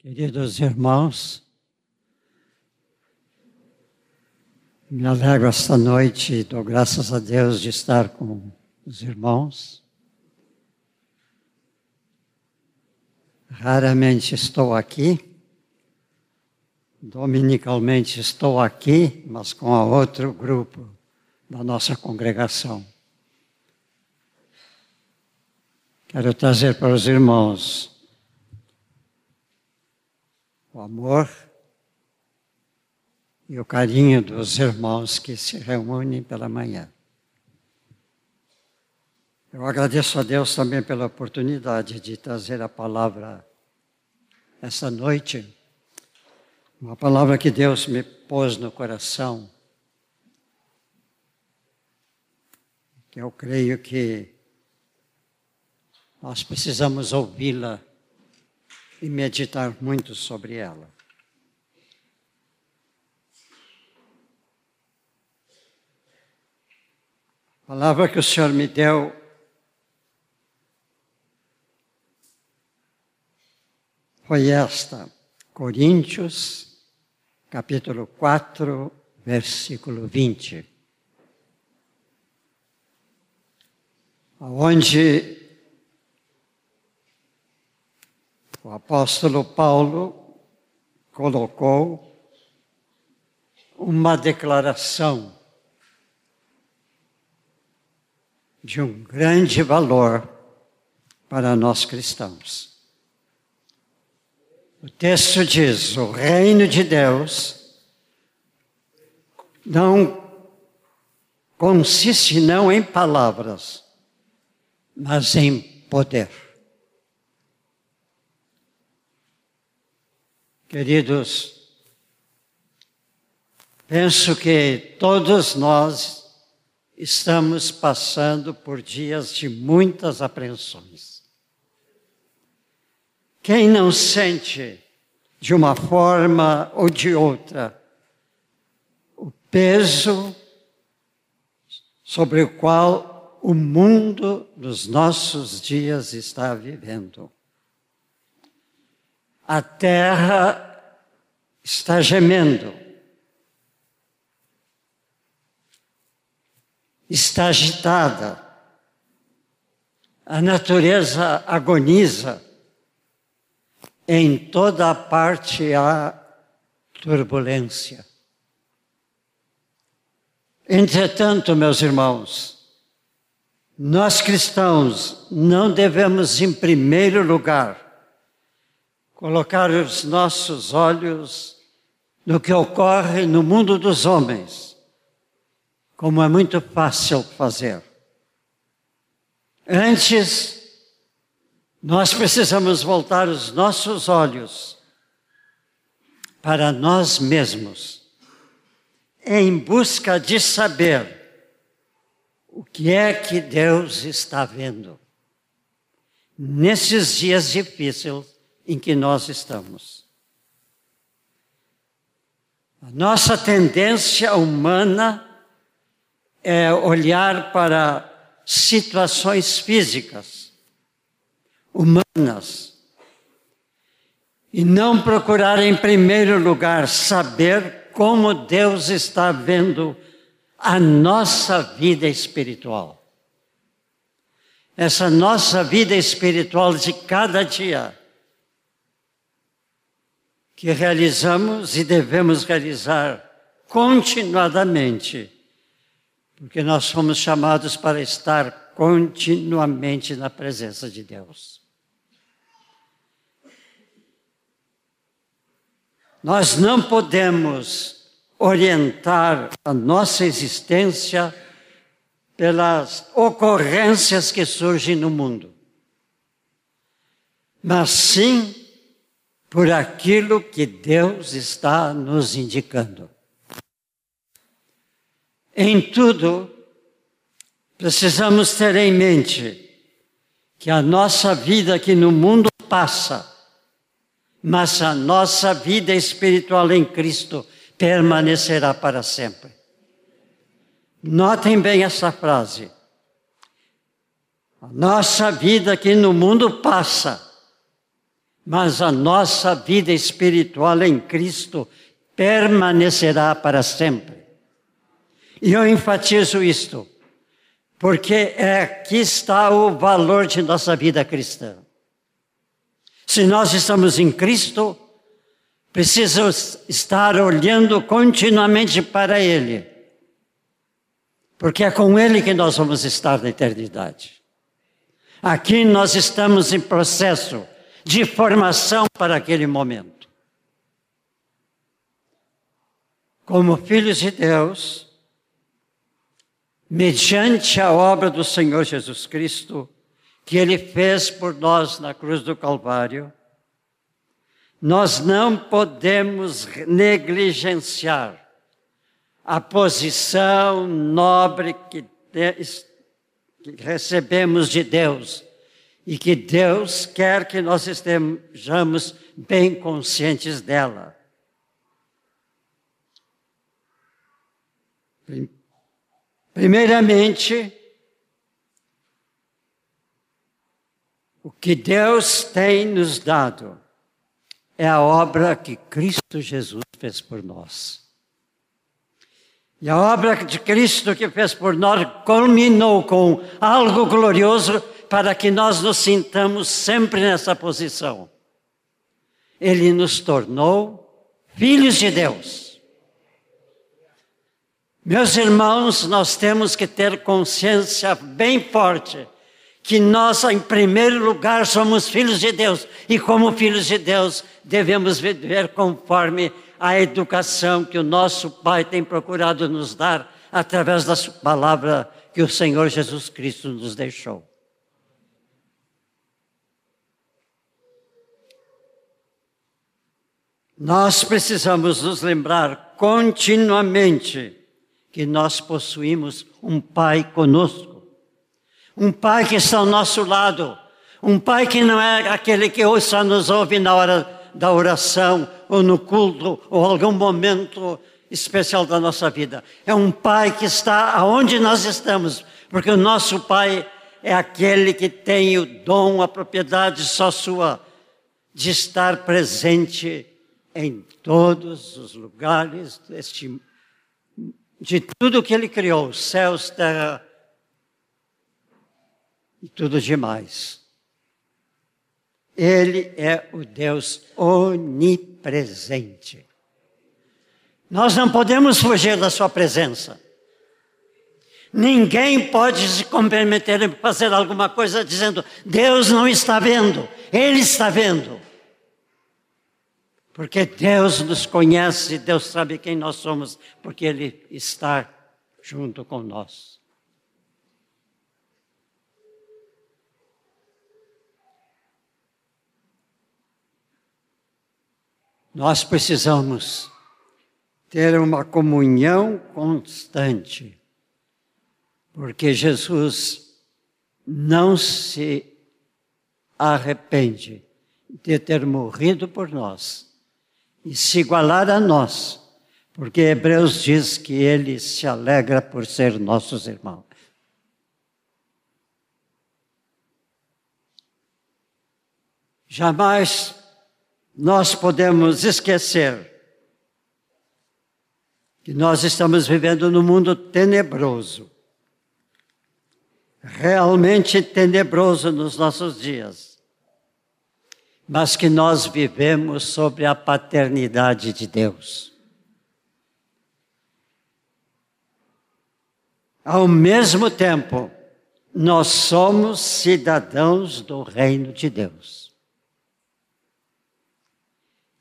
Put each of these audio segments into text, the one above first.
Queridos irmãos, me alegro esta noite e dou graças a Deus de estar com os irmãos. Raramente estou aqui, dominicalmente estou aqui, mas com a outro grupo da nossa congregação. Quero trazer para os irmãos o amor e o carinho dos irmãos que se reúnem pela manhã. Eu agradeço a Deus também pela oportunidade de trazer a palavra essa noite, uma palavra que Deus me pôs no coração, que eu creio que nós precisamos ouvi-la e meditar muito sobre ela. A palavra que o Senhor me deu foi esta, Coríntios, capítulo 4, versículo 20. Onde o apóstolo Paulo colocou uma declaração de um grande valor para nós cristãos. O texto diz: o reino de Deus não consiste não em palavras, mas em poder. Queridos, penso que todos nós estamos passando por dias de muitas apreensões. Quem não sente, de uma forma ou de outra, o peso sobre o qual o mundo dos nossos dias está vivendo? A terra está gemendo, está agitada, a natureza agoniza, em toda a parte há turbulência. Entretanto, meus irmãos, nós cristãos não devemos, em primeiro lugar, colocar os nossos olhos no que ocorre no mundo dos homens, como é muito fácil fazer. Antes, nós precisamos voltar os nossos olhos para nós mesmos, em busca de saber o que é que Deus está vendo. Nesses dias difíceis, em que nós estamos. A nossa tendência humana é olhar para situações físicas, humanas, e não procurar, em primeiro lugar, saber como Deus está vendo a nossa vida espiritual. Essa nossa vida espiritual de cada dia que realizamos e devemos realizar continuadamente, porque nós fomos chamados para estar continuamente na presença de Deus. Nós não podemos orientar a nossa existência pelas ocorrências que surgem no mundo, mas sim por aquilo que Deus está nos indicando. Em tudo, precisamos ter em mente que a nossa vida aqui no mundo passa, mas a nossa vida espiritual em Cristo permanecerá para sempre. Notem bem essa frase. A nossa vida aqui no mundo passa, mas a nossa vida espiritual em Cristo permanecerá para sempre. E eu enfatizo isto, porque é aqui está o valor de nossa vida cristã. Se nós estamos em Cristo, precisamos estar olhando continuamente para Ele, porque é com Ele que nós vamos estar na eternidade. Aqui nós estamos em processo de formação para aquele momento. Como filhos de Deus, mediante a obra do Senhor Jesus Cristo, que Ele fez por nós na cruz do Calvário, nós não podemos negligenciar a posição nobre que, recebemos de Deus e que Deus quer que nós estejamos bem conscientes dela. Primeiramente, o que Deus tem nos dado é a obra que Cristo Jesus fez por nós. E a obra de Cristo que fez por nós culminou com algo glorioso para que nós nos sintamos sempre nessa posição. Ele nos tornou filhos de Deus. Meus irmãos, nós temos que ter consciência bem forte que nós, em primeiro lugar, somos filhos de Deus e, como filhos de Deus, devemos viver conforme a educação que o nosso Pai tem procurado nos dar através da palavra que o Senhor Jesus Cristo nos deixou. Nós precisamos nos lembrar continuamente que nós possuímos um Pai conosco. Um Pai que está ao nosso lado. Um Pai que não é aquele que só nos ouve na hora da oração, ou no culto, ou algum momento especial da nossa vida. É um Pai que está aonde nós estamos, porque o nosso Pai é aquele que tem o dom, a propriedade só sua, de estar presente em todos os lugares deste de tudo que ele criou, céus, terra e tudo demais. Ele é o Deus onipresente. Nós não podemos fugir da sua presença. Ninguém pode se comprometer em fazer alguma coisa dizendo: Deus não está vendo, Ele está vendo. Porque Deus nos conhece, Deus sabe quem nós somos, porque Ele está junto com nós. Nós precisamos ter uma comunhão constante, porque Jesus não se arrepende de ter morrido por nós e se igualar a nós, porque Hebreus diz que ele se alegra por ser nossos irmãos. Jamais nós podemos esquecer que nós estamos vivendo num mundo tenebroso, realmente tenebroso nos nossos dias mas que nós vivemos sobre a paternidade de Deus. Ao mesmo tempo, nós somos cidadãos do reino de Deus.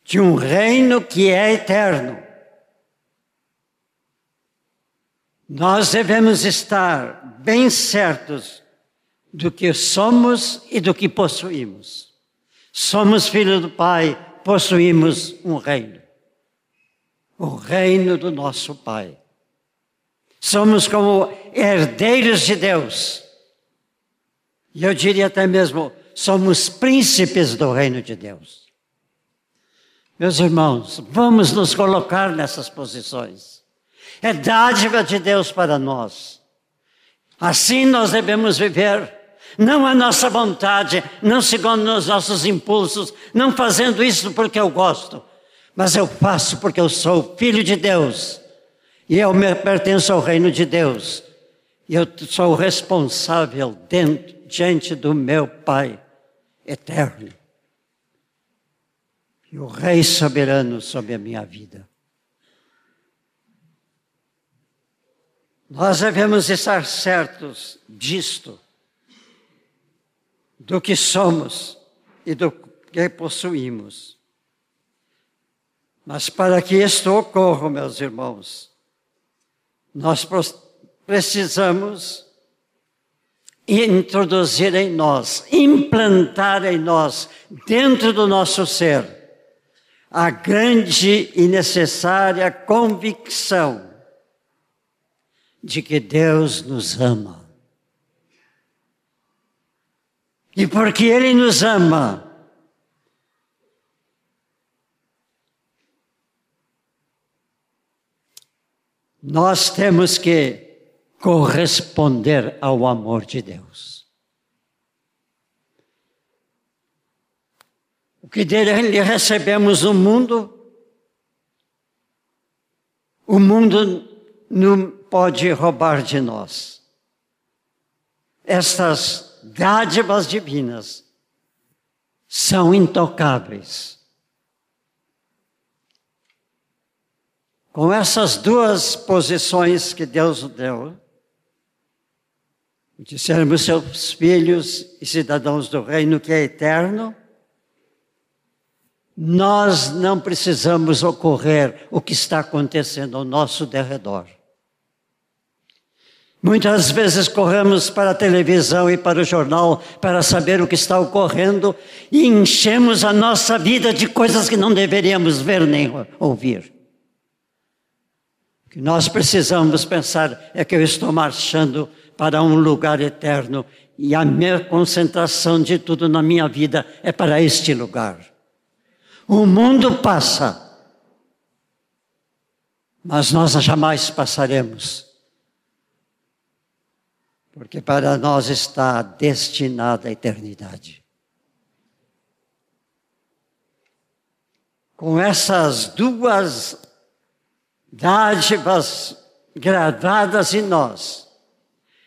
De um reino que é eterno. Nós devemos estar bem certos do que somos e do que possuímos. Somos filhos do Pai, possuímos um reino. O reino do nosso Pai. Somos como herdeiros de Deus. E eu diria até mesmo, somos príncipes do reino de Deus. Meus irmãos, vamos nos colocar nessas posições. É dádiva de Deus para nós. Assim nós devemos viver não a nossa vontade, não segundo os nossos impulsos, não fazendo isso porque eu gosto, mas eu faço porque eu sou filho de Deus e eu me pertenço ao reino de Deus. E eu sou responsável dentro, diante do meu Pai eterno. E o Rei soberano sobre a minha vida. Nós devemos estar certos disto, do que somos e do que possuímos. Mas para que isto ocorra, meus irmãos, nós precisamos introduzir em nós, implantar em nós, dentro do nosso ser, a grande e necessária convicção de que Deus nos ama. E porque Ele nos ama, nós temos que corresponder ao amor de Deus. O que dele recebemos no mundo, o mundo não pode roubar de nós. Estas dádivas divinas são intocáveis. Com essas duas posições que Deus deu, de seus filhos e cidadãos do reino que é eterno, nós não precisamos ocorrer o que está acontecendo ao nosso derredor. Muitas vezes corremos para a televisão e para o jornal para saber o que está ocorrendo e enchemos a nossa vida de coisas que não deveríamos ver nem ouvir. O que nós precisamos pensar é que eu estou marchando para um lugar eterno e a minha concentração de tudo na minha vida é para este lugar. O mundo passa, mas nós jamais passaremos, porque para nós está destinada a eternidade. Com essas duas dádivas gradadas em nós,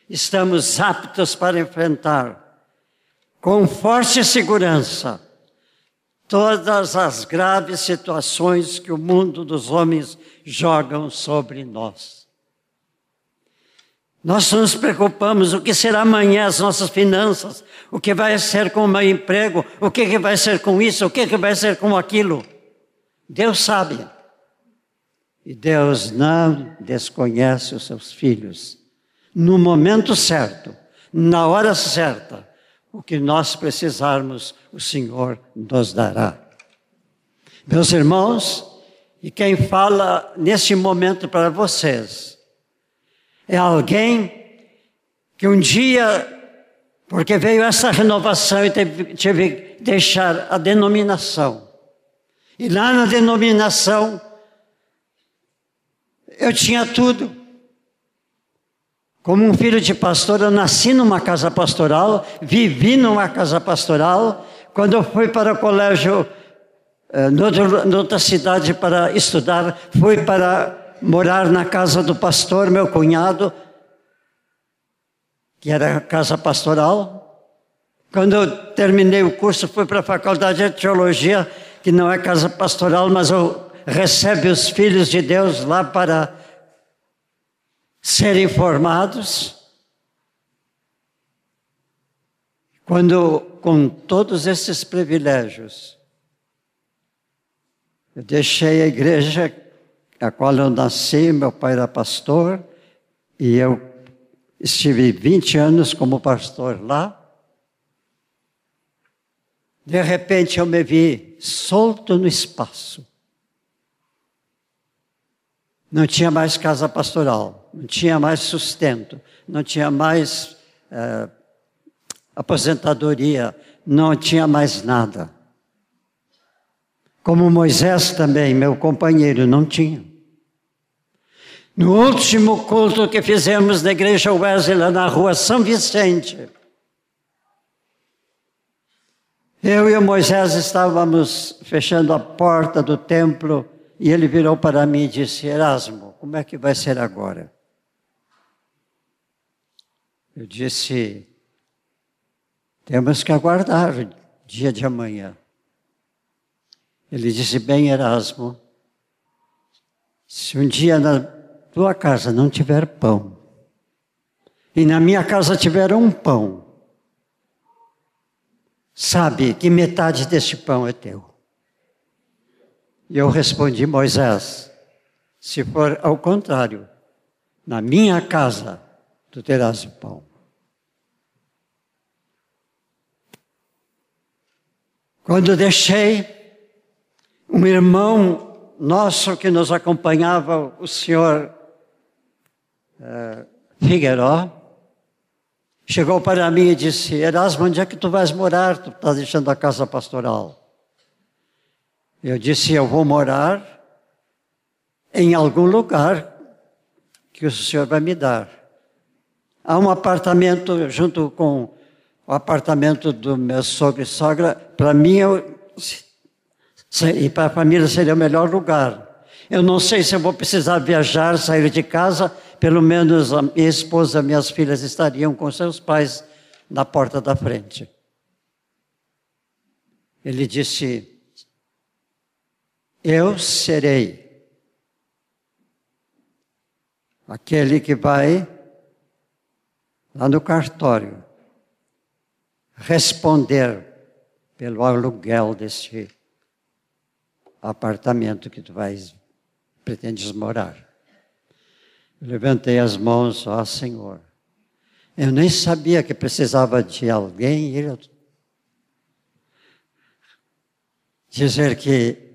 estamos aptos para enfrentar com forte segurança todas as graves situações que o mundo dos homens jogam sobre nós. Nós nos preocupamos o que será amanhã as nossas finanças, o que vai ser com o meu emprego, o que vai ser com isso, o que vai ser com aquilo. Deus sabe. E Deus não desconhece os seus filhos. No momento certo, na hora certa, o que nós precisarmos, o Senhor nos dará. Meus irmãos, e quem fala nesse momento para vocês, é alguém que um dia, porque veio essa renovação e teve, teve que deixar a denominação. E lá na denominação, eu tinha tudo. Como um filho de pastor, eu nasci numa casa pastoral, vivi numa casa pastoral. Quando eu fui para o colégio, eh, noutra cidade para estudar, fui para morar na casa do pastor, meu cunhado, que era casa pastoral. Quando eu terminei o curso, fui para a faculdade de teologia, que não é casa pastoral, mas eu recebe os filhos de Deus lá para serem formados. Quando, com todos esses privilégios, eu deixei a igreja a qual eu nasci, meu pai era pastor, e eu estive 20 anos como pastor lá. De repente eu me vi solto no espaço. Não tinha mais casa pastoral, não tinha mais sustento, não tinha mais é, aposentadoria, não tinha mais nada. Como Moisés também, meu companheiro, não tinha. No último culto que fizemos na igreja Wesley, na rua São Vicente, Eu e o Moisés estávamos fechando a porta do templo e ele virou para mim e disse: Erasmo, como é que vai ser agora? Eu disse: temos que aguardar o dia de amanhã. Ele disse: Bem, Erasmo, se um dia na tua casa não tiver pão, e na minha casa tiver um pão, sabe que metade deste pão é teu. E eu respondi, Moisés, se for ao contrário, na minha casa tu terás o pão. Quando deixei, um irmão nosso que nos acompanhava, o senhor uh, chegou para mim e disse: Erasmo, onde é que tu vais morar? Tu estás deixando a casa pastoral. Eu disse: Eu vou morar em algum lugar que o senhor vai me dar. Há um apartamento junto com o apartamento do meu sogro e sogra, para mim eu, e para a família seria o melhor lugar. Eu não sei se eu vou precisar viajar, sair de casa, pelo menos a minha esposa, minhas filhas estariam com seus pais na porta da frente. Ele disse: Eu serei aquele que vai lá no cartório responder pelo aluguel desse apartamento que tu vais pretendes morar. Levantei as mãos, ó Senhor. Eu nem sabia que precisava de alguém ir dizer que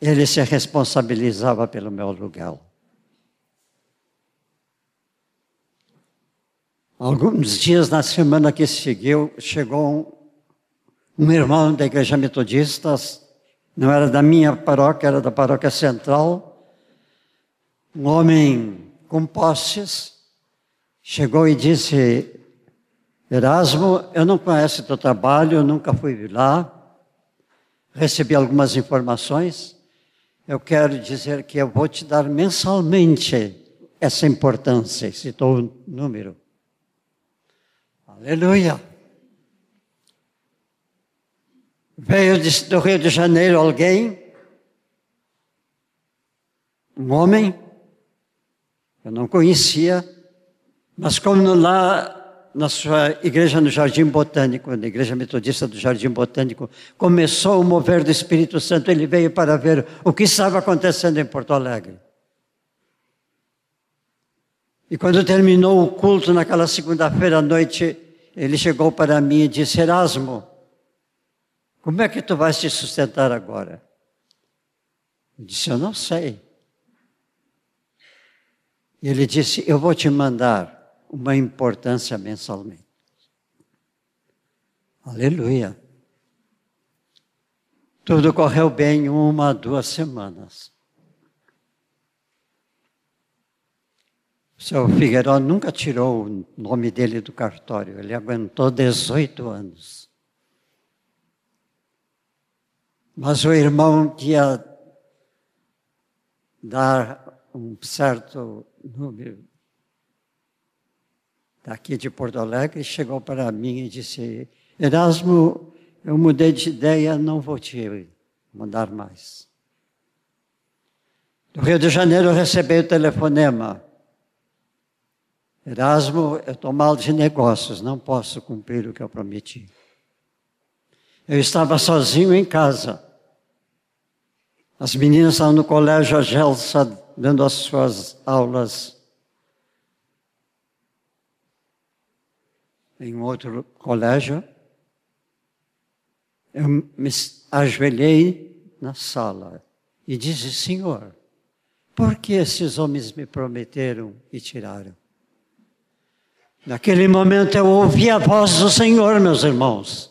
ele se responsabilizava pelo meu aluguel. Alguns dias na semana que seguiu, chegou um, um irmão da igreja metodista, não era da minha paróquia, era da paróquia central, um homem com posses, chegou e disse: Erasmo, eu não conheço teu trabalho, eu nunca fui lá, recebi algumas informações, eu quero dizer que eu vou te dar mensalmente essa importância, citou o número. Aleluia. Veio do Rio de Janeiro alguém, um homem, eu não conhecia, mas como lá na sua igreja no Jardim Botânico, na igreja metodista do Jardim Botânico, começou o mover do Espírito Santo, ele veio para ver o que estava acontecendo em Porto Alegre. E quando terminou o culto naquela segunda-feira à noite, ele chegou para mim e disse: Erasmo, como é que tu vais te sustentar agora? Eu disse: Eu não sei. E ele disse: Eu vou te mandar uma importância mensalmente. Aleluia. Tudo correu bem uma, duas semanas. O seu Figueiró nunca tirou o nome dele do cartório, ele aguentou 18 anos. Mas o irmão que ia dar um certo número daqui de Porto Alegre chegou para mim e disse: Erasmo, eu mudei de ideia, não vou te mandar mais. Do Rio de Janeiro eu recebi o telefonema. Erasmo, eu estou mal de negócios, não posso cumprir o que eu prometi. Eu estava sozinho em casa. As meninas estavam no colégio, a Gelsa dando as suas aulas em outro colégio. Eu me ajoelhei na sala e disse: Senhor, por que esses homens me prometeram e tiraram? Naquele momento eu ouvi a voz do Senhor, meus irmãos.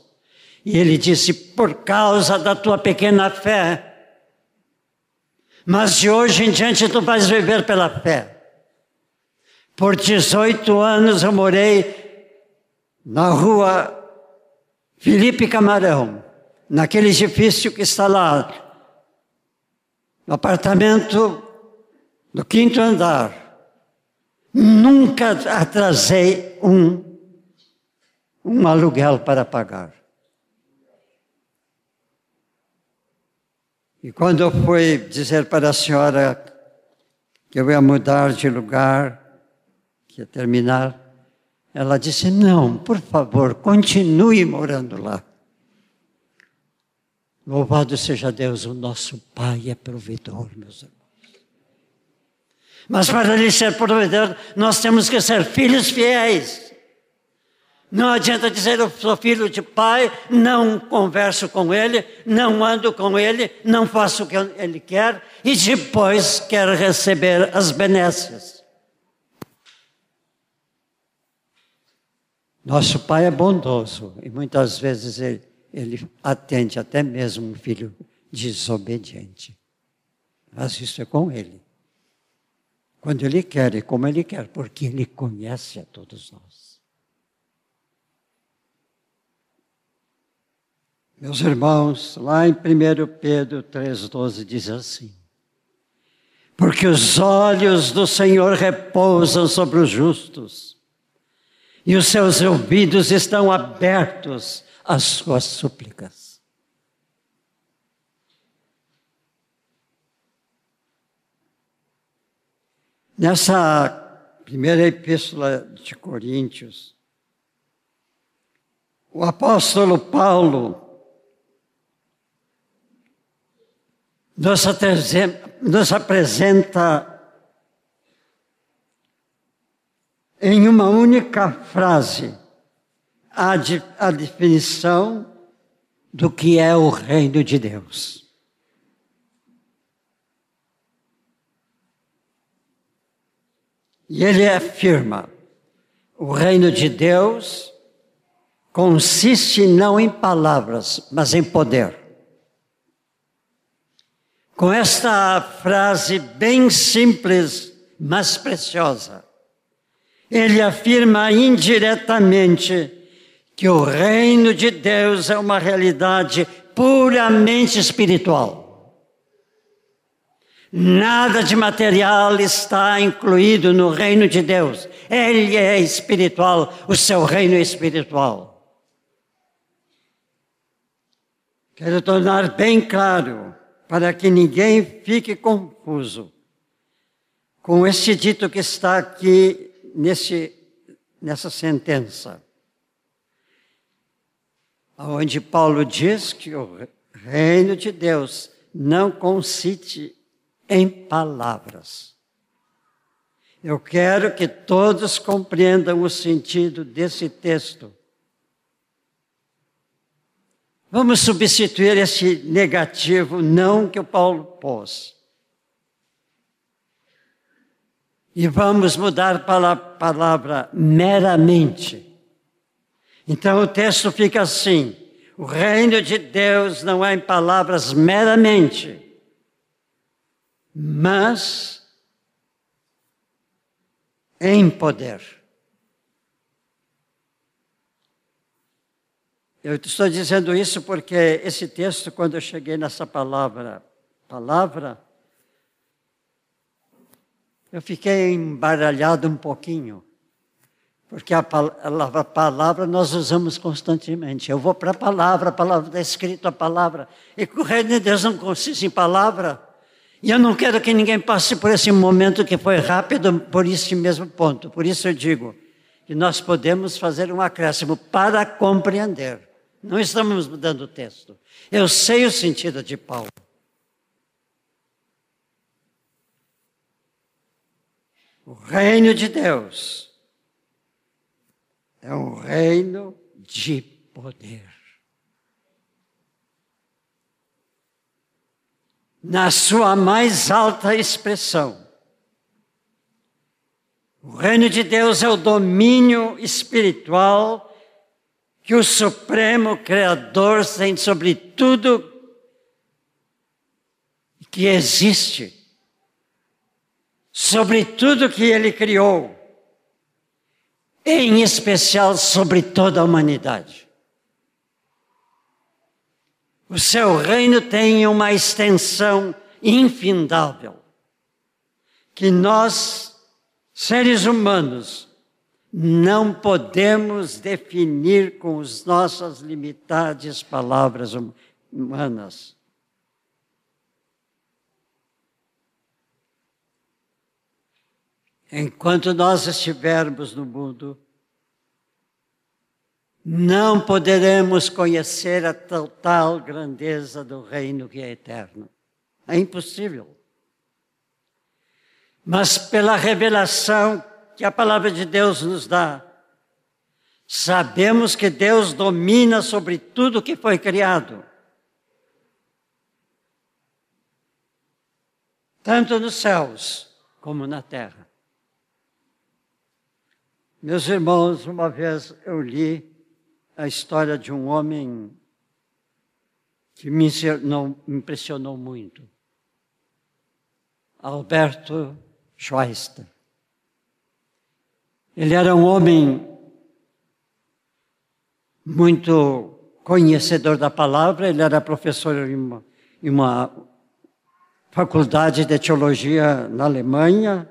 E ele disse: Por causa da tua pequena fé. Mas de hoje em diante tu vais viver pela fé. Por 18 anos eu morei na rua Felipe Camarão, naquele edifício que está lá, no apartamento do quinto andar, nunca atrasei um, um aluguel para pagar. E quando eu fui dizer para a senhora que eu ia mudar de lugar, que ia terminar, ela disse: Não, por favor, continue morando lá. Louvado seja Deus, o nosso Pai é provedor, meus irmãos. Mas para ele ser provedor, nós temos que ser filhos fiéis. Não adianta dizer eu sou filho de pai, não converso com ele, não ando com ele, não faço o que ele quer e depois quer receber as benécias. Nosso pai é bondoso e muitas vezes ele, ele atende até mesmo um filho desobediente. Mas isso é com ele. Quando ele quer e como ele quer, porque ele conhece a todos nós. Meus irmãos, lá em 1 Pedro 3,12 diz assim: Porque os olhos do Senhor repousam sobre os justos, e os seus ouvidos estão abertos às suas súplicas. Nessa primeira epístola de Coríntios, o apóstolo Paulo nos, nos apresenta em uma única frase a, a definição do que é o reino de Deus. E ele afirma: o reino de Deus consiste não em palavras, mas em poder. Com esta frase bem simples, mas preciosa, ele afirma indiretamente que o reino de Deus é uma realidade puramente espiritual. Nada de material está incluído no reino de Deus. Ele é espiritual, o seu reino é espiritual. Quero tornar bem claro para que ninguém fique confuso com esse dito que está aqui nesse, nessa sentença, onde Paulo diz que o reino de Deus não consiste em palavras. Eu quero que todos compreendam o sentido desse texto. Vamos substituir esse negativo não que o Paulo pôs. E vamos mudar para a palavra meramente. Então o texto fica assim: o reino de Deus não é em palavras meramente, mas em poder. Eu estou dizendo isso porque esse texto, quando eu cheguei nessa palavra, palavra, eu fiquei embaralhado um pouquinho. Porque a palavra, palavra nós usamos constantemente. Eu vou para a palavra, a palavra está escrito a palavra. E o reino de Deus não consiste em palavra. E eu não quero que ninguém passe por esse momento que foi rápido por esse mesmo ponto. Por isso eu digo que nós podemos fazer um acréscimo para compreender. Não estamos mudando o texto. Eu sei o sentido de Paulo. O reino de Deus é um reino de poder. Na sua mais alta expressão. O reino de Deus é o domínio espiritual que o Supremo Criador tem sobre tudo que existe, sobre tudo que Ele criou, em especial sobre toda a humanidade. O seu reino tem uma extensão infindável, que nós, seres humanos, não podemos definir com as nossas limitadas palavras humanas. Enquanto nós estivermos no mundo, não poderemos conhecer a total grandeza do reino que é eterno. É impossível. Mas pela revelação que a palavra de Deus nos dá, sabemos que Deus domina sobre tudo que foi criado. Tanto nos céus como na terra. Meus irmãos, uma vez eu li a história de um homem que me impressionou muito. Alberto Schweitzer. Ele era um homem muito conhecedor da palavra, ele era professor em uma, em uma faculdade de teologia na Alemanha.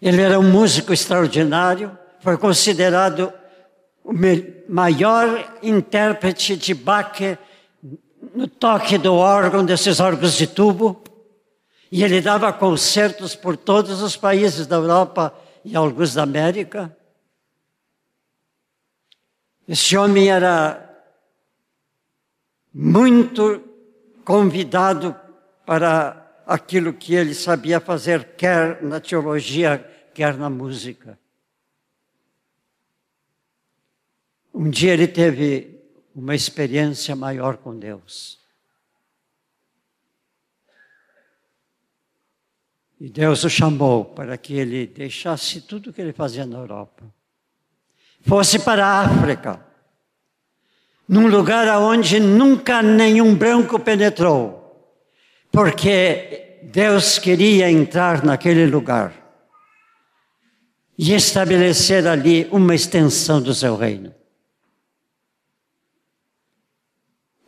Ele era um músico extraordinário, foi considerado o maior intérprete de Bach no toque do órgão, desses órgãos de tubo, e ele dava concertos por todos os países da Europa e alguns da América. Esse homem era muito convidado para aquilo que ele sabia fazer, quer na teologia, quer na música. Um dia ele teve uma experiência maior com Deus. E Deus o chamou para que ele deixasse tudo o que ele fazia na Europa. Fosse para a África, num lugar onde nunca nenhum branco penetrou, porque Deus queria entrar naquele lugar e estabelecer ali uma extensão do seu reino.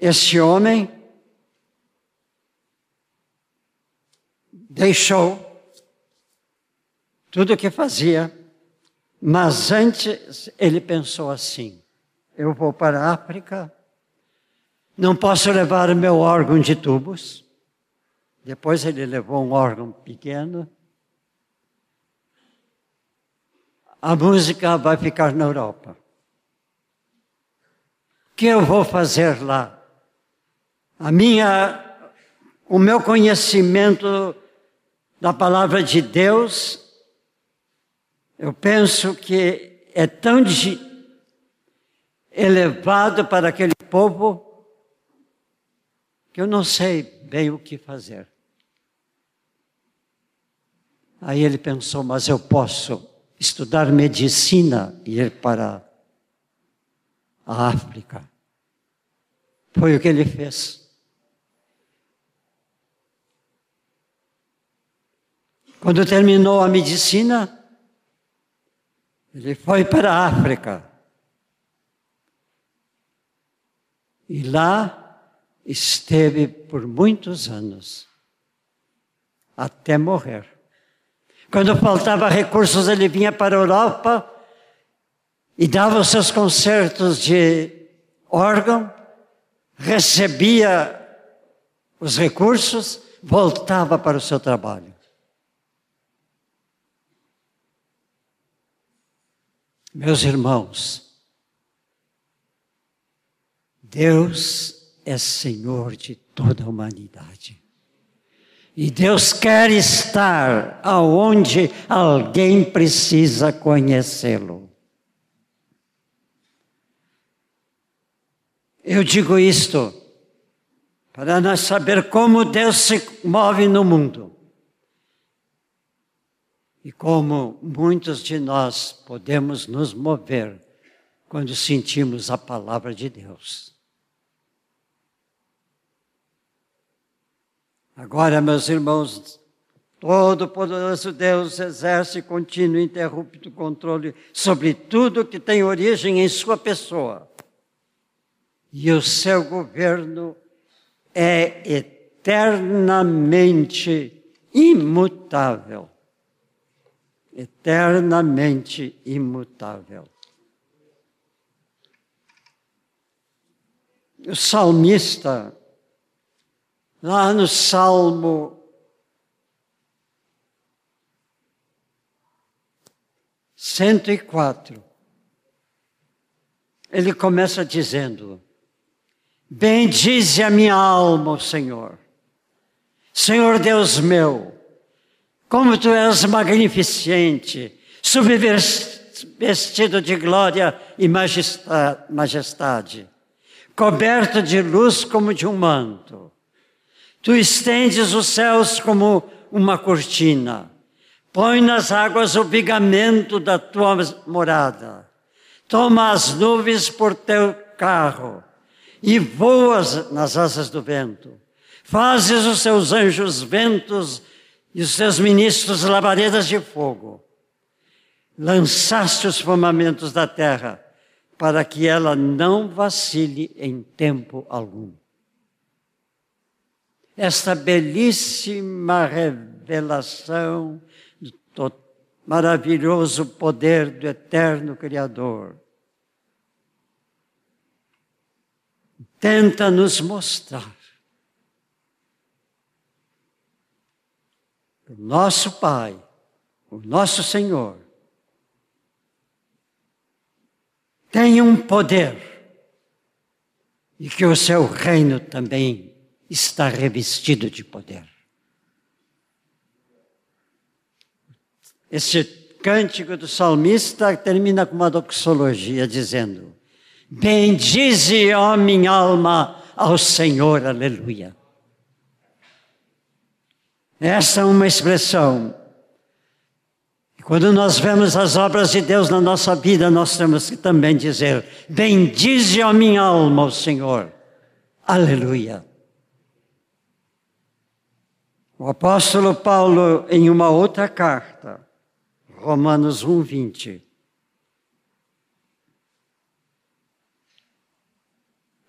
Este homem deixou tudo o que fazia, mas antes ele pensou assim: eu vou para a África, não posso levar meu órgão de tubos. Depois ele levou um órgão pequeno. A música vai ficar na Europa. O que eu vou fazer lá? A minha, o meu conhecimento da palavra de Deus, eu penso que é tão elevado para aquele povo que eu não sei bem o que fazer. Aí ele pensou, mas eu posso estudar medicina e ir para a África. Foi o que ele fez. Quando terminou a medicina, ele foi para a África. E lá esteve por muitos anos, até morrer. Quando faltava recursos, ele vinha para a Europa e dava os seus concertos de órgão, recebia os recursos, voltava para o seu trabalho. Meus irmãos, Deus é Senhor de toda a humanidade. E Deus quer estar aonde alguém precisa conhecê-lo. Eu digo isto para nós saber como Deus se move no mundo. E como muitos de nós podemos nos mover quando sentimos a palavra de Deus. Agora, meus irmãos, Todo-Poderoso Deus exerce contínuo e interrupto controle sobre tudo que tem origem em Sua pessoa. e o seu governo é eternamente imutável. Eternamente imutável. O salmista, lá no Salmo cento e quatro, ele começa dizendo: Bendize a minha alma, Senhor. Senhor Deus meu, como tu és magnificente, subvestido de glória e majestade, coberto de luz como de um manto. Tu estendes os céus como uma cortina, põe nas águas o vigamento da tua morada, toma as nuvens por teu carro e voas nas asas do vento. Fazes os seus anjos ventos e os seus ministros labaredas de fogo. Lançaste os firmamentos da terra para que ela não vacile em tempo algum. Esta belíssima revelação do maravilhoso poder do eterno Criador tenta nos mostrar o nosso Pai, o nosso Senhor, tem um poder e que o seu reino também está revestido de poder. Esse cântico do salmista termina com uma doxologia dizendo: Bendize, ó minha alma, ao Senhor, aleluia. Essa é uma expressão. Quando nós vemos as obras de Deus na nossa vida, nós temos que também dizer: Bendize a minha alma, ao Senhor, aleluia. O apóstolo Paulo, em uma outra carta, Romanos 1, 20,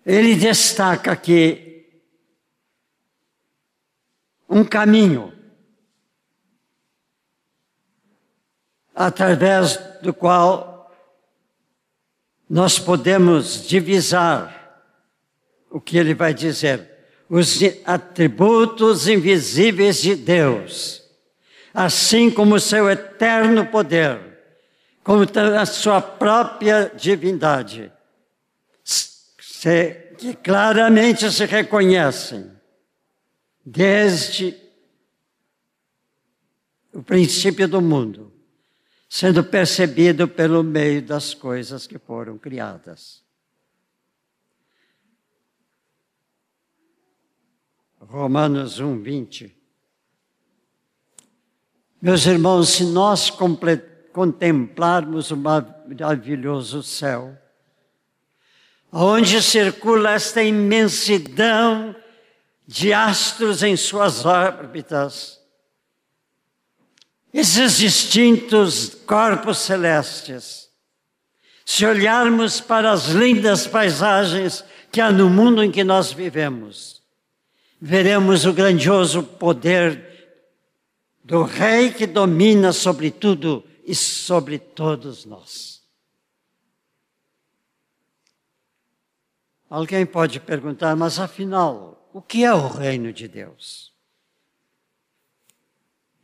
ele destaca que um caminho através do qual nós podemos divisar o que ele vai dizer, os atributos invisíveis de Deus, assim como o seu eterno poder, como a sua própria divindade que claramente se reconhecem desde o princípio do mundo, sendo percebido pelo meio das coisas que foram criadas. Romanos 1, 20. Meus irmãos, se nós contemplarmos o maravilhoso céu, onde circula esta imensidão de astros em suas órbitas, esses distintos corpos celestes. Se olharmos para as lindas paisagens que há no mundo em que nós vivemos, veremos o grandioso poder do Rei que domina sobre tudo e sobre todos nós. Alguém pode perguntar, mas afinal, o que é o reino de Deus?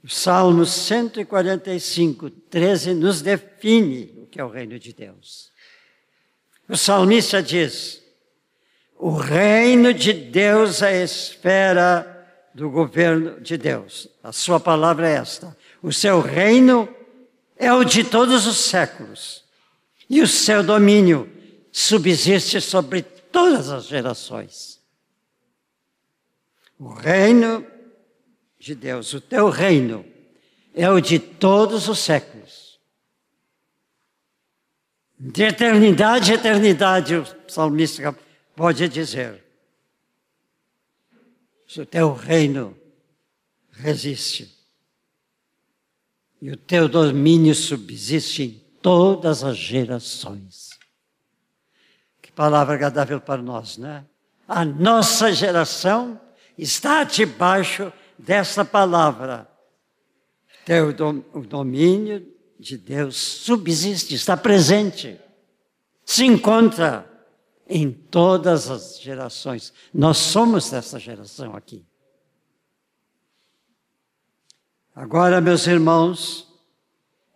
O Salmo 145, 13 nos define o que é o reino de Deus. O salmista diz: o reino de Deus é a esfera do governo de Deus. A sua palavra é esta: o seu reino é o de todos os séculos, e o seu domínio subsiste sobre todas as gerações. O reino de Deus, o teu reino, é o de todos os séculos. De eternidade a eternidade, o salmista pode dizer. O teu reino resiste e o teu domínio subsiste em todas as gerações Que palavra agradável para nós, né? A nossa geração está debaixo dessa palavra. O domínio de Deus subsiste, está presente, se encontra em todas as gerações. Nós somos dessa geração aqui. Agora, meus irmãos,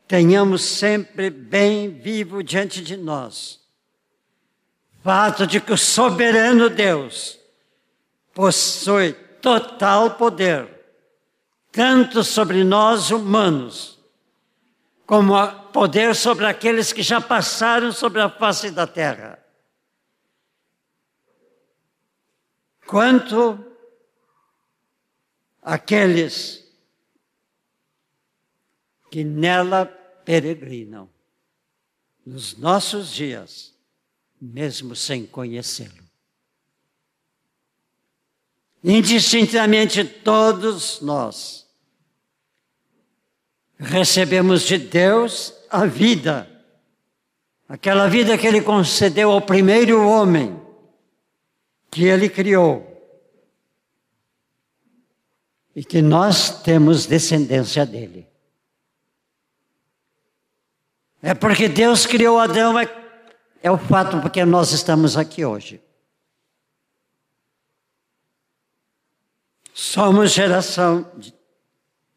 tenhamos sempre bem vivo diante de nós o fato de que o soberano Deus possui total poder, tanto sobre nós humanos, como poder sobre aqueles que já passaram sobre a face da terra. Quanto aqueles que nela peregrinam nos nossos dias, mesmo sem conhecê-lo. Indistintamente todos nós recebemos de Deus a vida, aquela vida que Ele concedeu ao primeiro homem que Ele criou e que nós temos descendência dele. É porque Deus criou Adão, é, é o fato porque nós estamos aqui hoje. Somos geração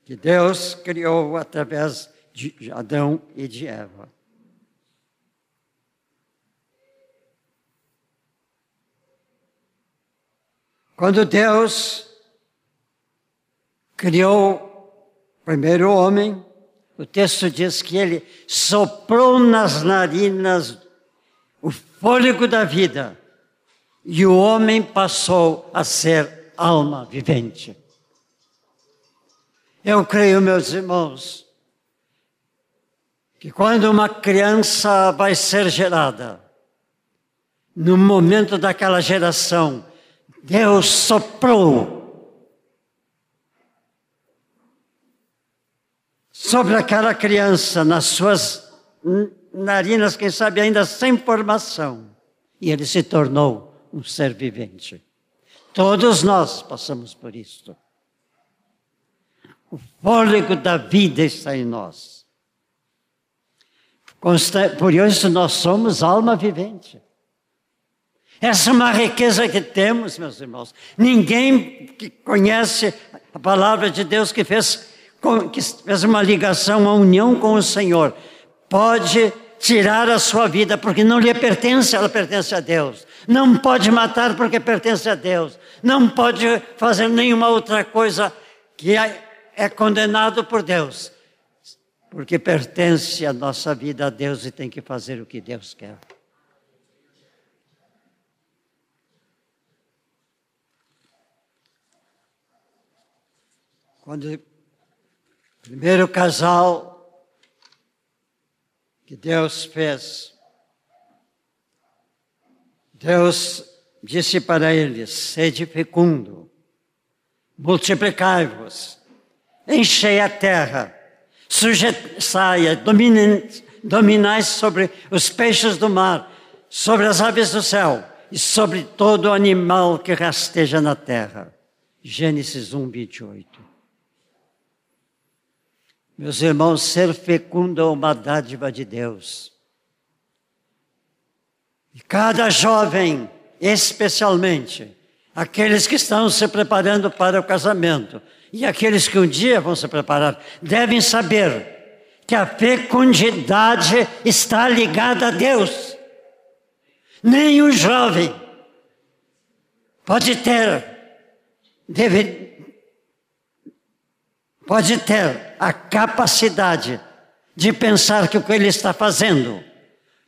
que Deus criou através de Adão e de Eva. Quando Deus criou o primeiro homem, o texto diz que ele soprou nas narinas o fôlego da vida e o homem passou a ser alma vivente. Eu creio, meus irmãos, que quando uma criança vai ser gerada, no momento daquela geração, Deus soprou sobre aquela criança, nas suas narinas, quem sabe ainda sem formação, e ele se tornou um ser vivente. Todos nós passamos por isto. O fôlego da vida está em nós. Por isso nós somos alma vivente. Essa é uma riqueza que temos, meus irmãos. Ninguém que conhece a palavra de Deus que fez que fez uma ligação, uma união com o Senhor, pode tirar a sua vida, porque não lhe pertence, ela pertence a Deus. Não pode matar porque pertence a Deus. Não pode fazer nenhuma outra coisa que é, é condenado por Deus. Porque pertence a nossa vida a Deus e tem que fazer o que Deus quer. Quando Primeiro casal que Deus fez. Deus disse para eles: sede fecundo, multiplicai-vos, enchei a terra, saia, dominai sobre os peixes do mar, sobre as aves do céu e sobre todo animal que rasteja na terra. Gênesis 1, 28. Meus irmãos, ser fecundo é uma dádiva de Deus. E cada jovem, especialmente, aqueles que estão se preparando para o casamento e aqueles que um dia vão se preparar, devem saber que a fecundidade está ligada a Deus. Nenhum jovem pode ter, deve, pode ter a capacidade de pensar que o que ele está fazendo,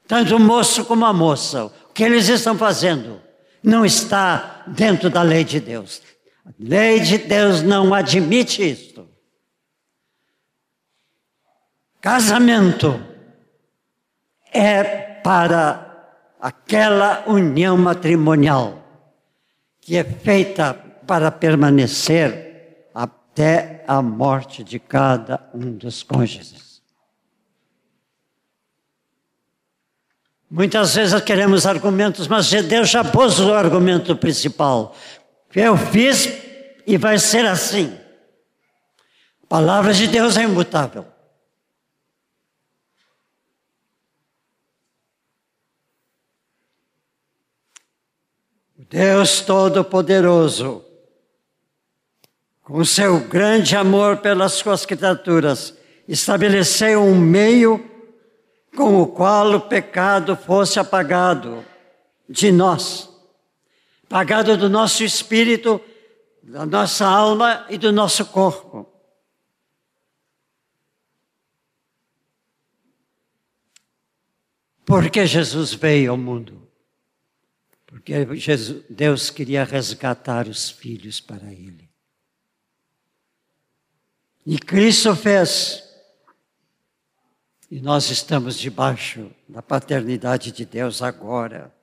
tanto o moço como a moça, o que eles estão fazendo, não está dentro da lei de Deus. A lei de Deus não admite isto. Casamento é para aquela união matrimonial que é feita para permanecer até a morte de cada um dos cônjuges. Muitas vezes queremos argumentos, mas Deus já pôs o argumento principal. Eu fiz e vai ser assim. A palavra de Deus é imutável. Deus Todo-Poderoso, com seu grande amor pelas suas criaturas, estabeleceu um meio com o qual o pecado fosse apagado de nós, apagado do nosso espírito, da nossa alma e do nosso corpo. Porque Jesus veio ao mundo? Porque Jesus, Deus queria resgatar os filhos para Ele. E Cristo fez. E nós estamos debaixo da paternidade de Deus agora.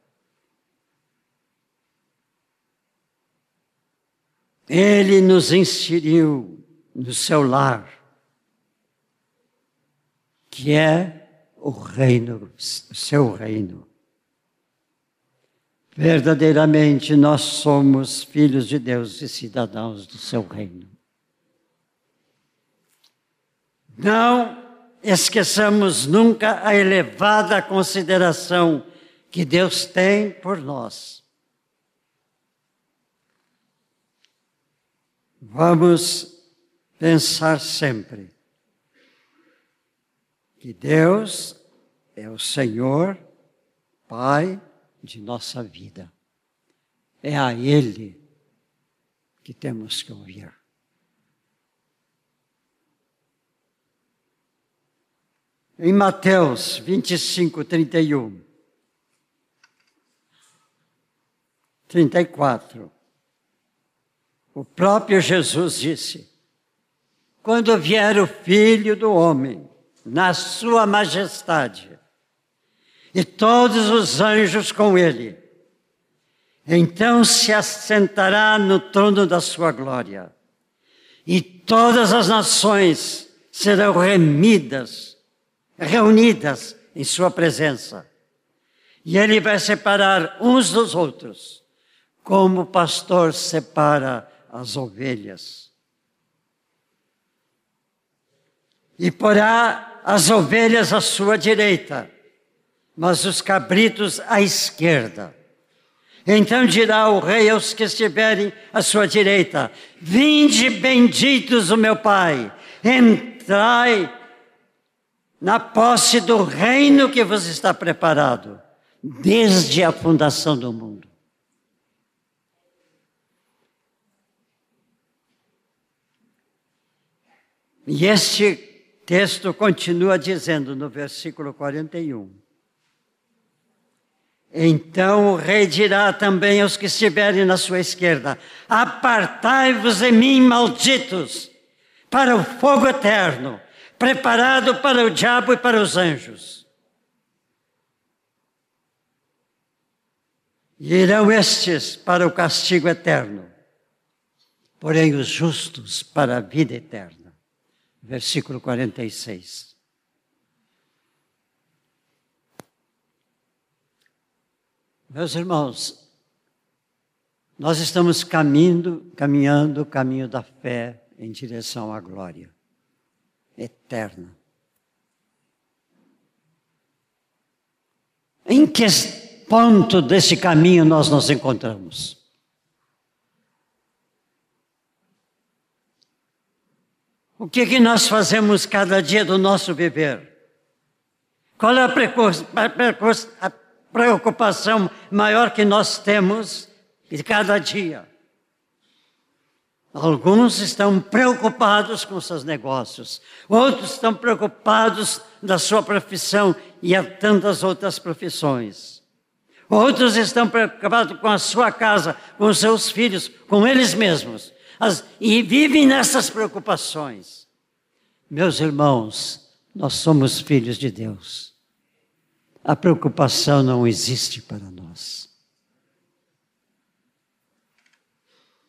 Ele nos inseriu no seu lar, que é o reino, o seu reino. Verdadeiramente nós somos filhos de Deus e cidadãos do seu reino. Não esqueçamos nunca a elevada consideração que Deus tem por nós. Vamos pensar sempre que Deus é o Senhor, Pai, de nossa vida. É a Ele que temos que ouvir. Em Mateus 25, 31, 34, o próprio Jesus disse: Quando vier o Filho do Homem, na sua majestade, e todos os anjos com ele. Então se assentará no trono da sua glória, e todas as nações serão remidas, reunidas em sua presença. E ele vai separar uns dos outros, como o pastor separa as ovelhas. E porá as ovelhas à sua direita mas os cabritos à esquerda. Então dirá o rei aos que estiverem à sua direita: Vinde benditos o meu Pai, entrai na posse do reino que vos está preparado, desde a fundação do mundo. E este texto continua dizendo no versículo 41. Então o rei dirá também aos que estiverem na sua esquerda: Apartai-vos de mim, malditos, para o fogo eterno, preparado para o diabo e para os anjos. E irão estes para o castigo eterno, porém os justos para a vida eterna. Versículo 46. Meus irmãos, nós estamos caminhando, caminhando o caminho da fé em direção à glória eterna. Em que ponto desse caminho nós nos encontramos? O que, que nós fazemos cada dia do nosso viver? Qual é a, a, preocupação maior que nós temos de cada dia. Alguns estão preocupados com seus negócios, outros estão preocupados da sua profissão e há tantas outras profissões. Outros estão preocupados com a sua casa, com seus filhos, com eles mesmos, as, e vivem nessas preocupações. Meus irmãos, nós somos filhos de Deus a preocupação não existe para nós.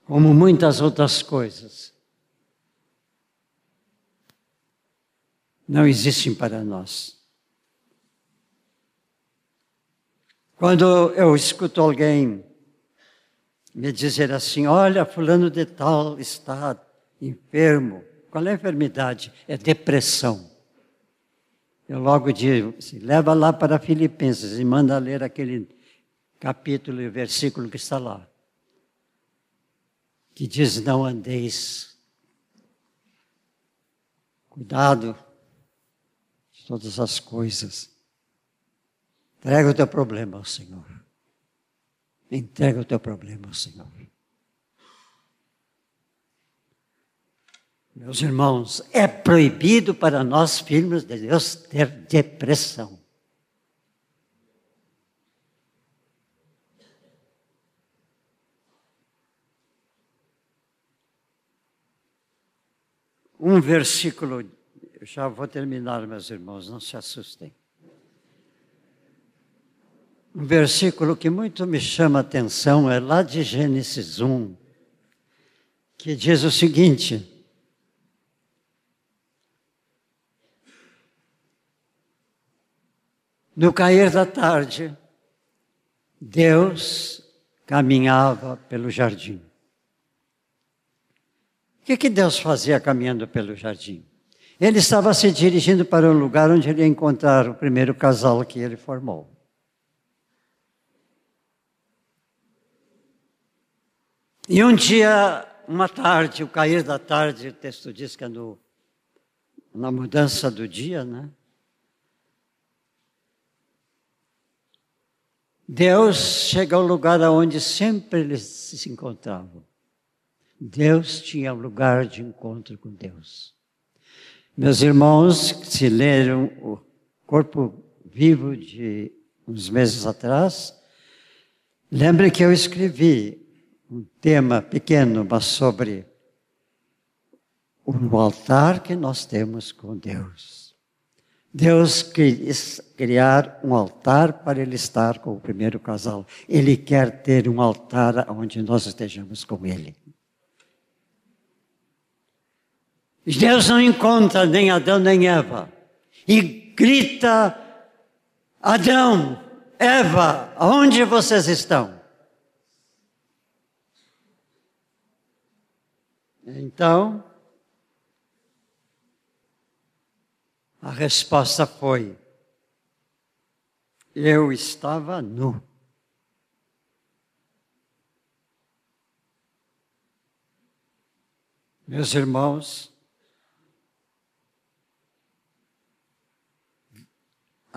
Como muitas outras coisas, não existem para nós. Quando eu escuto alguém me dizer assim: Olha, Fulano de Tal está enfermo. Qual é a enfermidade? É depressão. Eu logo digo: assim, leva lá para Filipenses e manda ler aquele capítulo e versículo que está lá. Que diz: Não andeis. Cuidado de todas as coisas. Entrega o teu problema ao Senhor. Entrega o teu problema ao Senhor. Meus irmãos, é proibido para nós, filhos de Deus, ter depressão. Um versículo, eu já vou terminar, meus irmãos, não se assustem. Um versículo que muito me chama a atenção é lá de Gênesis 1, que diz o seguinte: No cair da tarde, Deus caminhava pelo jardim. Que, que Deus fazia caminhando pelo jardim? Ele estava se dirigindo para o lugar onde ele ia encontrar o primeiro casal que ele formou. E um dia, uma tarde, o cair da tarde, o texto diz que é no, na mudança do dia, né? Deus chega ao lugar onde sempre eles se encontravam. Deus tinha um lugar de encontro com Deus. Meus irmãos, se leram o corpo vivo de uns meses atrás, lembre que eu escrevi um tema pequeno, mas sobre o altar que nós temos com Deus. Deus quis criar um altar para ele estar com o primeiro casal. Ele quer ter um altar onde nós estejamos com ele. Deus não encontra nem Adão nem Eva. E grita: Adão, Eva, aonde vocês estão? Então, a resposta foi: eu estava nu. Meus irmãos,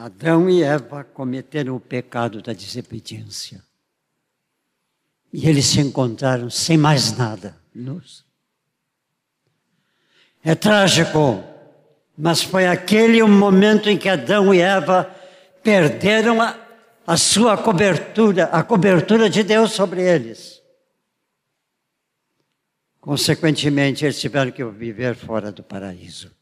Adão e Eva cometeram o pecado da desobediência. E eles se encontraram sem mais nada, nus. É trágico, mas foi aquele o momento em que Adão e Eva perderam a, a sua cobertura, a cobertura de Deus sobre eles. Consequentemente, eles tiveram que viver fora do paraíso.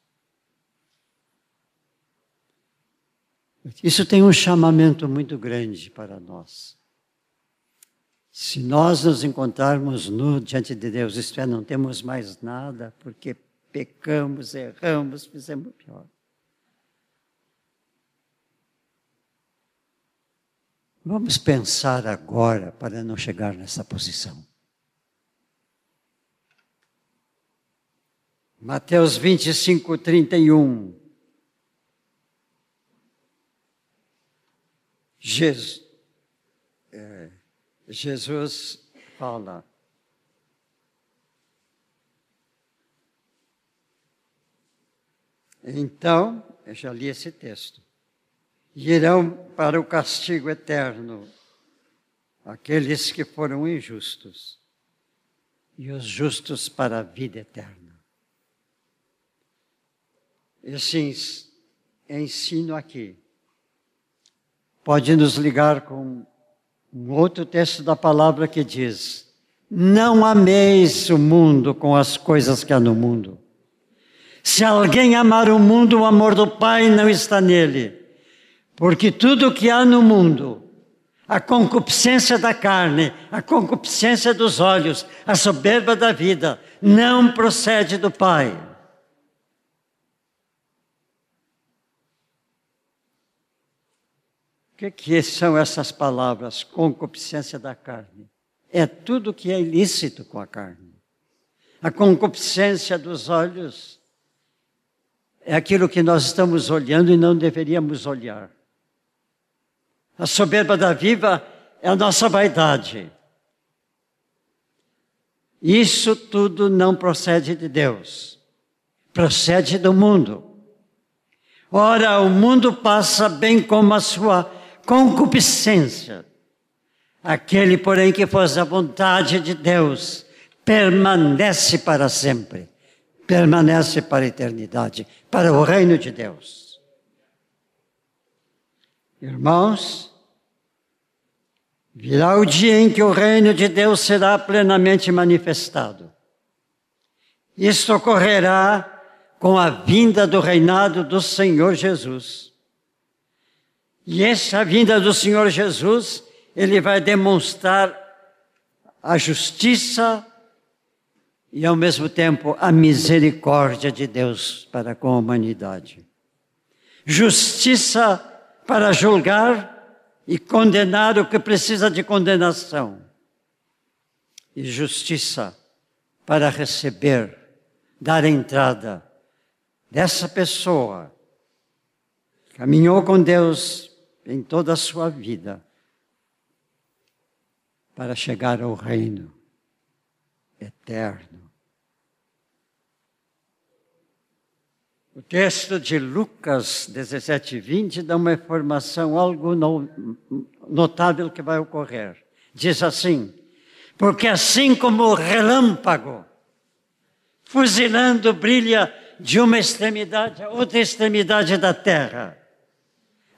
Isso tem um chamamento muito grande para nós. Se nós nos encontrarmos nu diante de Deus, isto é, não temos mais nada, porque pecamos, erramos, fizemos pior. Vamos pensar agora para não chegar nessa posição. Mateus 25, 31. Jesus, é, Jesus fala. Então, eu já li esse texto. Irão para o castigo eterno aqueles que foram injustos, e os justos para a vida eterna. Esse ensino aqui pode nos ligar com um outro texto da palavra que diz: Não ameis o mundo com as coisas que há no mundo. Se alguém amar o mundo, o amor do Pai não está nele. Porque tudo o que há no mundo, a concupiscência da carne, a concupiscência dos olhos, a soberba da vida, não procede do Pai. Que, que são essas palavras? Concupiscência da carne. É tudo que é ilícito com a carne. A concupiscência dos olhos é aquilo que nós estamos olhando e não deveríamos olhar. A soberba da viva é a nossa vaidade. Isso tudo não procede de Deus, procede do mundo. Ora, o mundo passa bem como a sua concupiscência. Aquele, porém, que faz a vontade de Deus, permanece para sempre, permanece para a eternidade, para o reino de Deus. Irmãos, virá o dia em que o reino de Deus será plenamente manifestado. Isso ocorrerá com a vinda do reinado do Senhor Jesus. E essa vinda do Senhor Jesus, ele vai demonstrar a justiça e ao mesmo tempo a misericórdia de Deus para com a humanidade. Justiça para julgar e condenar o que precisa de condenação. E justiça para receber, dar entrada dessa pessoa. Caminhou com Deus em toda a sua vida para chegar ao reino eterno. O texto de Lucas 17, 20 dá uma informação algo notável que vai ocorrer. Diz assim: Porque assim como o relâmpago, fuzilando, brilha de uma extremidade a outra extremidade da terra,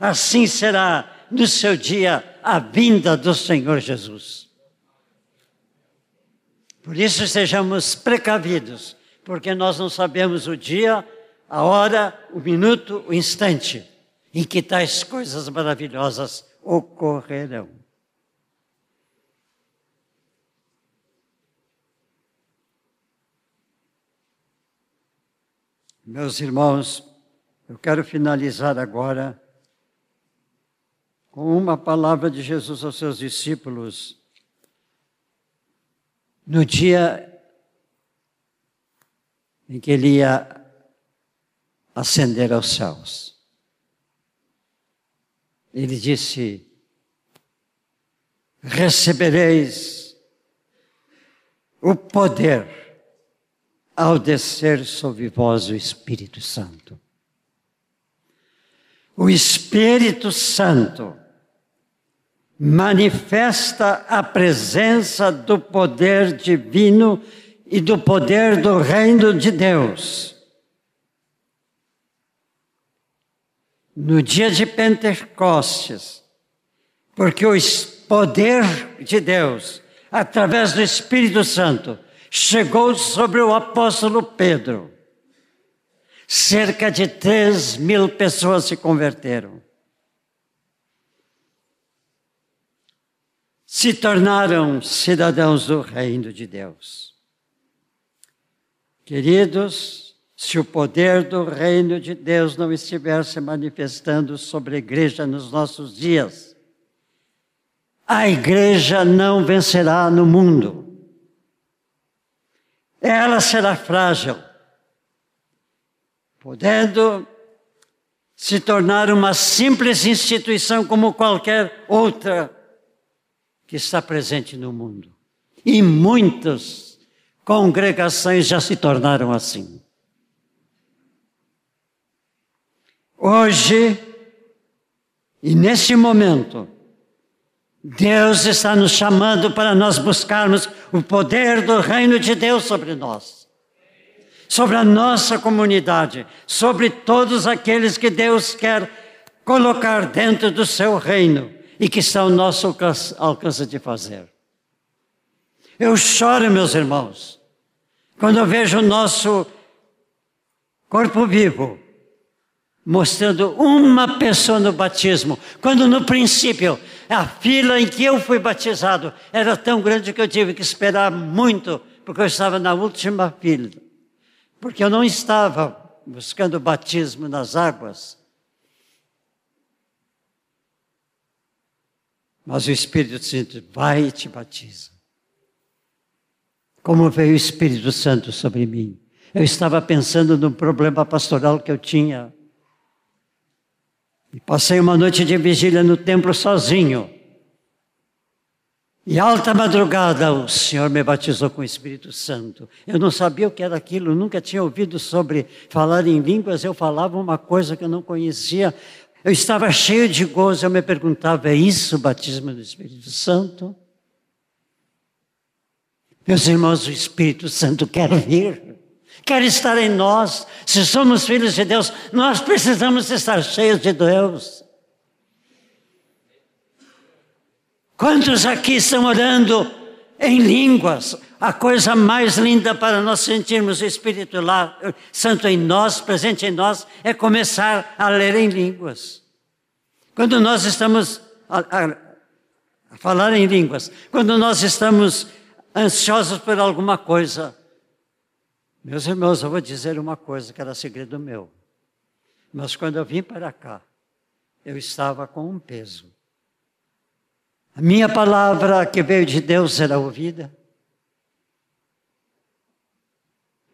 assim será no seu dia a vinda do Senhor Jesus. Por isso sejamos precavidos, porque nós não sabemos o dia, a hora, o minuto, o instante em que tais coisas maravilhosas ocorrerão. Meus irmãos, eu quero finalizar agora com uma palavra de Jesus aos seus discípulos no dia em que ele ia ascender aos céus. Ele disse: Recebereis o poder ao descer sobre vós o Espírito Santo. O Espírito Santo manifesta a presença do poder divino e do poder do reino de Deus. No dia de Pentecostes, porque o poder de Deus, através do Espírito Santo, chegou sobre o apóstolo Pedro. Cerca de três mil pessoas se converteram. Se tornaram cidadãos do reino de Deus. Queridos, se o poder do reino de Deus não estiver se manifestando sobre a igreja nos nossos dias, a igreja não vencerá no mundo. Ela será frágil, podendo se tornar uma simples instituição como qualquer outra que está presente no mundo. E muitas congregações já se tornaram assim. Hoje, e nesse momento, Deus está nos chamando para nós buscarmos o poder do reino de Deus sobre nós, sobre a nossa comunidade, sobre todos aqueles que Deus quer colocar dentro do seu reino e que está ao nosso alcance, de fazer. Eu choro, meus irmãos, quando eu vejo o nosso corpo vivo mostrando uma pessoa no batismo, quando no princípio a fila em que eu fui batizado era tão grande que eu tive que esperar muito, porque eu estava na última fila, porque eu não estava buscando batismo nas águas, Mas o Espírito Santo vai e te batiza. Como veio o Espírito Santo sobre mim? Eu estava pensando no problema pastoral que eu tinha. E passei uma noite de vigília no templo sozinho. E alta madrugada o Senhor me batizou com o Espírito Santo. Eu não sabia o que era aquilo, nunca tinha ouvido sobre falar em línguas, eu falava uma coisa que eu não conhecia. Eu estava cheio de gozo, eu me perguntava: é isso o batismo do Espírito Santo? Meus irmãos, o Espírito Santo quer vir, quer estar em nós. Se somos filhos de Deus, nós precisamos estar cheios de Deus. Quantos aqui estão orando em línguas? A coisa mais linda para nós sentirmos o Espírito lá, Santo em nós, presente em nós, é começar a ler em línguas. Quando nós estamos a, a, a falar em línguas, quando nós estamos ansiosos por alguma coisa, meus irmãos, eu vou dizer uma coisa que era segredo meu. Mas quando eu vim para cá, eu estava com um peso. A minha palavra que veio de Deus era ouvida.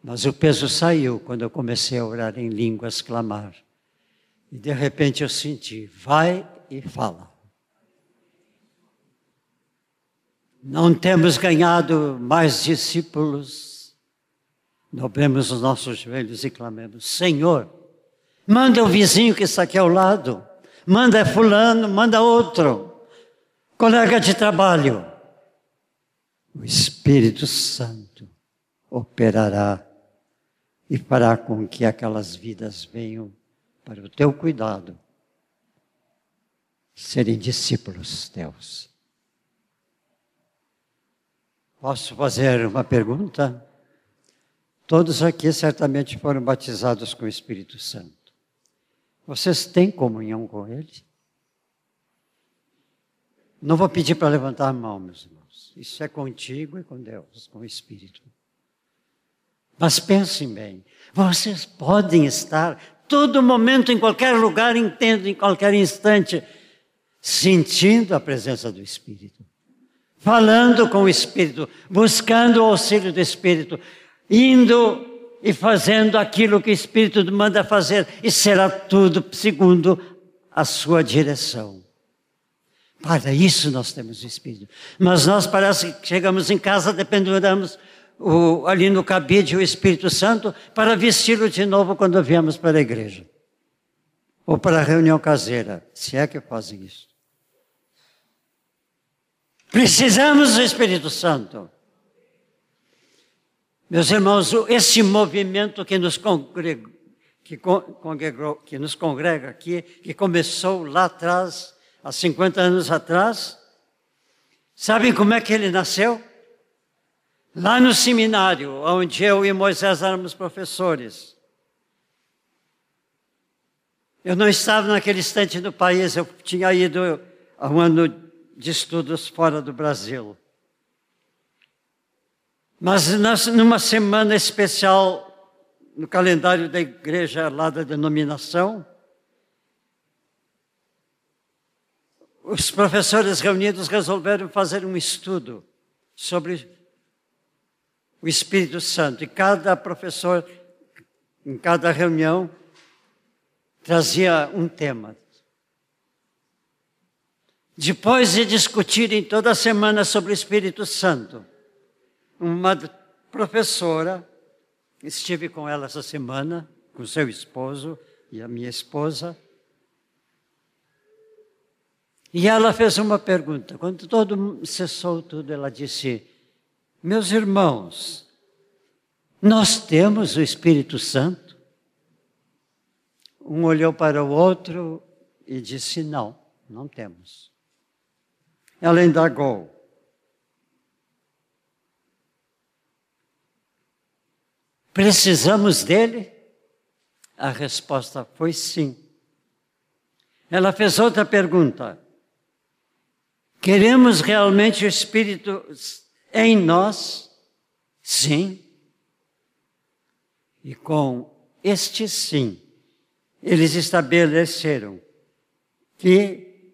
Mas o peso saiu quando eu comecei a orar em línguas, clamar. E de repente eu senti, vai e fala. Não temos ganhado mais discípulos. Dobremos os nossos joelhos e clamemos: Senhor, manda o vizinho que está aqui ao lado, manda fulano, manda outro colega de trabalho, o Espírito Santo operará e fará com que aquelas vidas venham para o teu cuidado, serem discípulos teus. Posso fazer uma pergunta? Todos aqui certamente foram batizados com o Espírito Santo. Vocês têm comunhão com Ele? Não vou pedir para levantar a mão, meus irmãos. Isso é contigo e com Deus, com o Espírito. Mas pensem bem, vocês podem estar todo momento, em qualquer lugar, entendo, em qualquer instante, sentindo a presença do Espírito, falando com o Espírito, buscando o auxílio do Espírito, indo e fazendo aquilo que o Espírito manda fazer, e será tudo segundo a sua direção. Para isso nós temos o Espírito. Mas nós parece que chegamos em casa, dependuramos o, ali no cabide o Espírito Santo para vesti-lo de novo quando viemos para a igreja. Ou para a reunião caseira, se é que fazem isso. Precisamos do Espírito Santo. Meus irmãos, esse movimento que nos congrega, que, que nos congrega aqui, que começou lá atrás, há 50 anos atrás. Sabem como é que ele nasceu? Lá no seminário, onde eu e Moisés éramos professores. Eu não estava naquele instante no país, eu tinha ido a um ano de estudos fora do Brasil. Mas numa semana especial no calendário da igreja lá da denominação, os professores reunidos resolveram fazer um estudo sobre o Espírito Santo. E cada professor, em cada reunião, trazia um tema. Depois de discutirem toda semana sobre o Espírito Santo, uma professora, estive com ela essa semana, com seu esposo e a minha esposa, e ela fez uma pergunta. Quando todo cessou tudo, ela disse: Meus irmãos, nós temos o Espírito Santo? Um olhou para o outro e disse: Não, não temos. Ela indagou: Precisamos dele? A resposta foi sim. Ela fez outra pergunta: Queremos realmente o Espírito em nós? Sim. E com este sim, eles estabeleceram que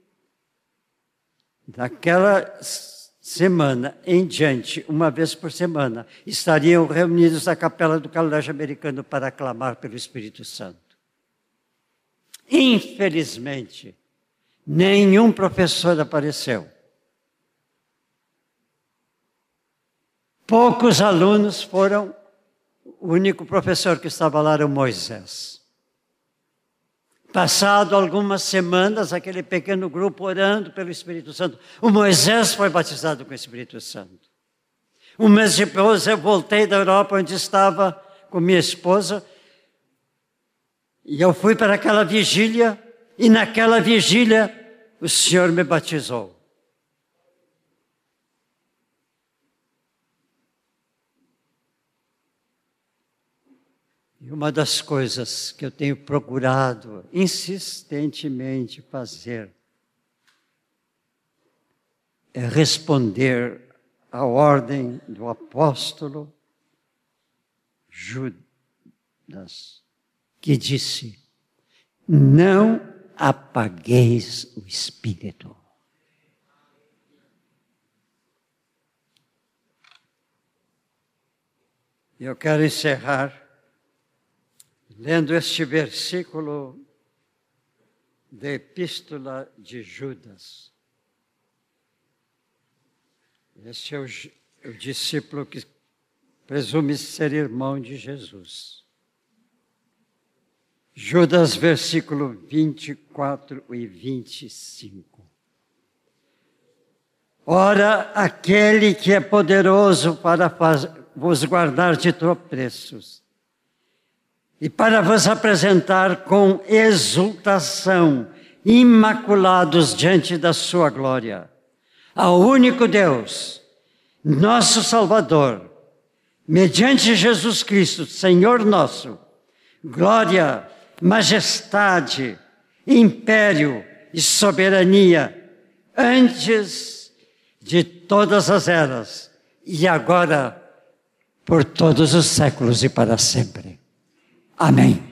daquela semana em diante, uma vez por semana, estariam reunidos na capela do colégio americano para clamar pelo Espírito Santo. Infelizmente, nenhum professor apareceu. Poucos alunos foram, o único professor que estava lá era o Moisés. Passado algumas semanas, aquele pequeno grupo orando pelo Espírito Santo, o Moisés foi batizado com o Espírito Santo. Um mês depois, eu voltei da Europa, onde estava com minha esposa, e eu fui para aquela vigília, e naquela vigília, o Senhor me batizou. E uma das coisas que eu tenho procurado insistentemente fazer é responder à ordem do apóstolo Judas, que disse: Não apagueis o espírito. Eu quero encerrar lendo este versículo da Epístola de Judas. Este é o, o discípulo que presume ser irmão de Jesus. Judas, versículo 24 e 25. Ora, aquele que é poderoso para vos guardar de tropeços e para vos apresentar com exultação, imaculados diante da Sua glória, ao único Deus, nosso Salvador, mediante Jesus Cristo, Senhor nosso, glória, majestade, império e soberania, antes de todas as eras, e agora por todos os séculos e para sempre. Amém.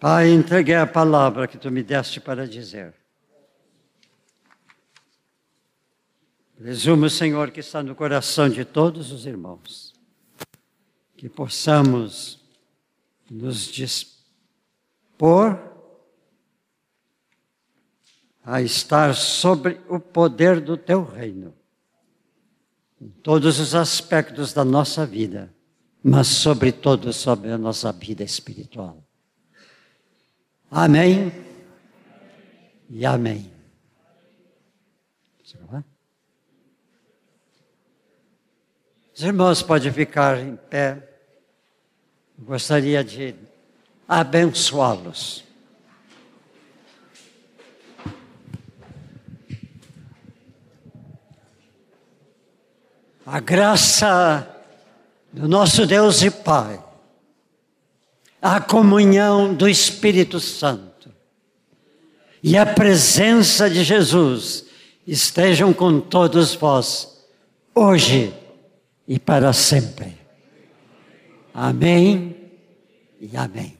Pai, entreguei a palavra que tu me deste para dizer. Presumo, Senhor, que está no coração de todos os irmãos, que possamos nos dispor a estar sobre o poder do teu reino, em todos os aspectos da nossa vida mas sobretudo sobre a nossa vida espiritual. Amém e amém. Os irmãos podem ficar em pé. Gostaria de abençoá-los. A graça do nosso Deus e Pai, a comunhão do Espírito Santo e a presença de Jesus estejam com todos vós, hoje e para sempre. Amém e amém.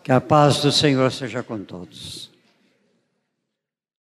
Que a paz do Senhor seja com todos.